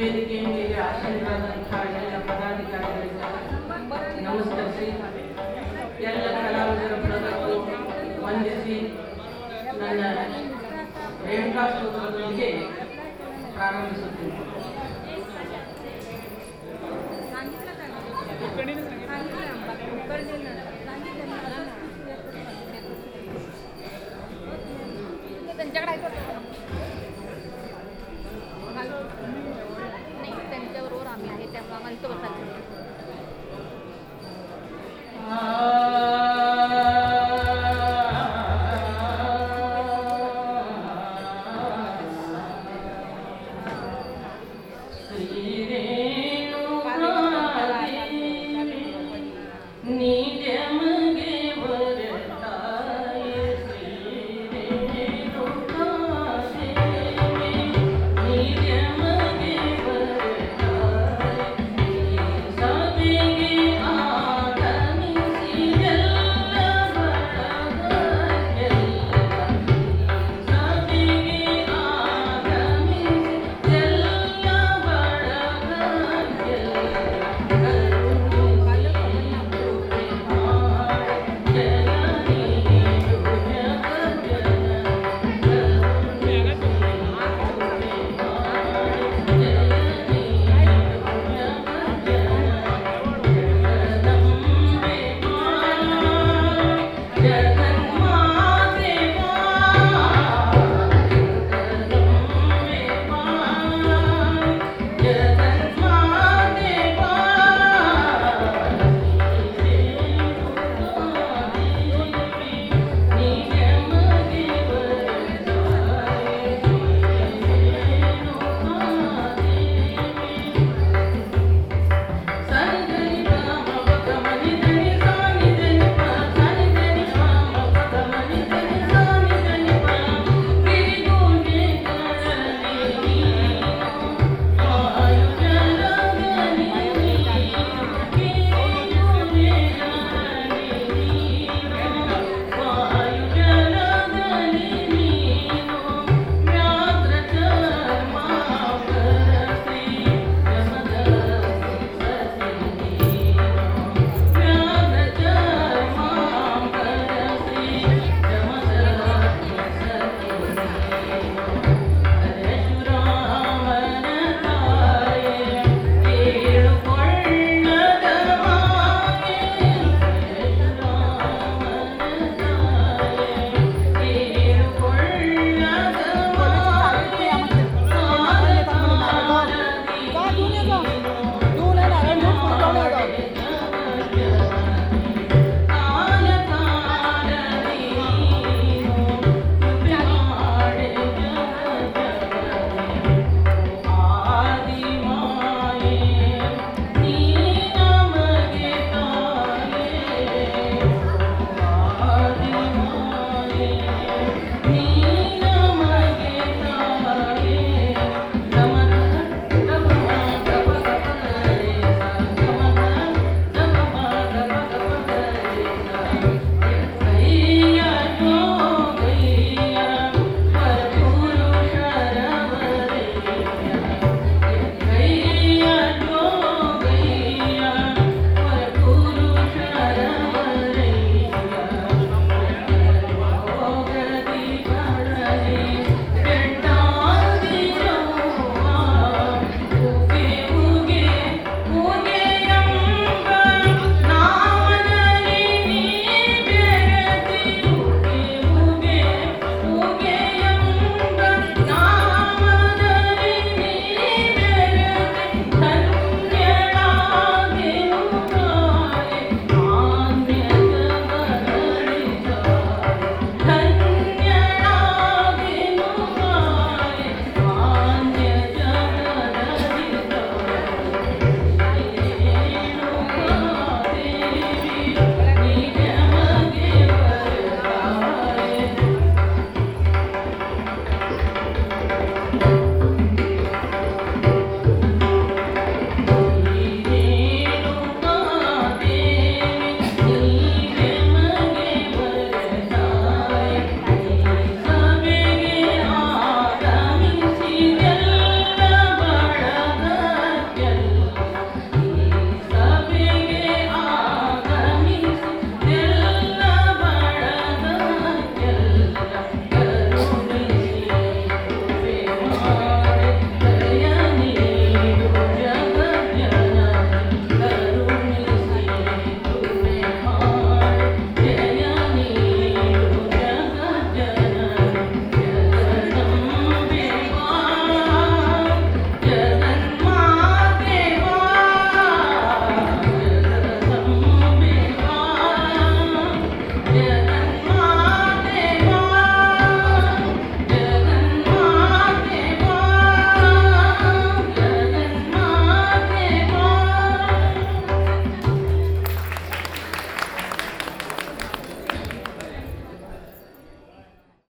ವೇದಿಕೆ ಮೇಲೆ ಆಸೀನರಾದಂತಹ ಎಲ್ಲ ನಮಸ್ಕರಿಸಿ ಎಲ್ಲ ಕಲಾವಿದರ ಬಳಗಕ್ಕೂ ವಂದಿಸಿ ನನ್ನ ರೇಣುಕಾ ಸ್ತೋತ್ರದೊಂದಿಗೆ ಪ್ರಾರಂಭಿಸುತ್ತೇನೆ. Itu.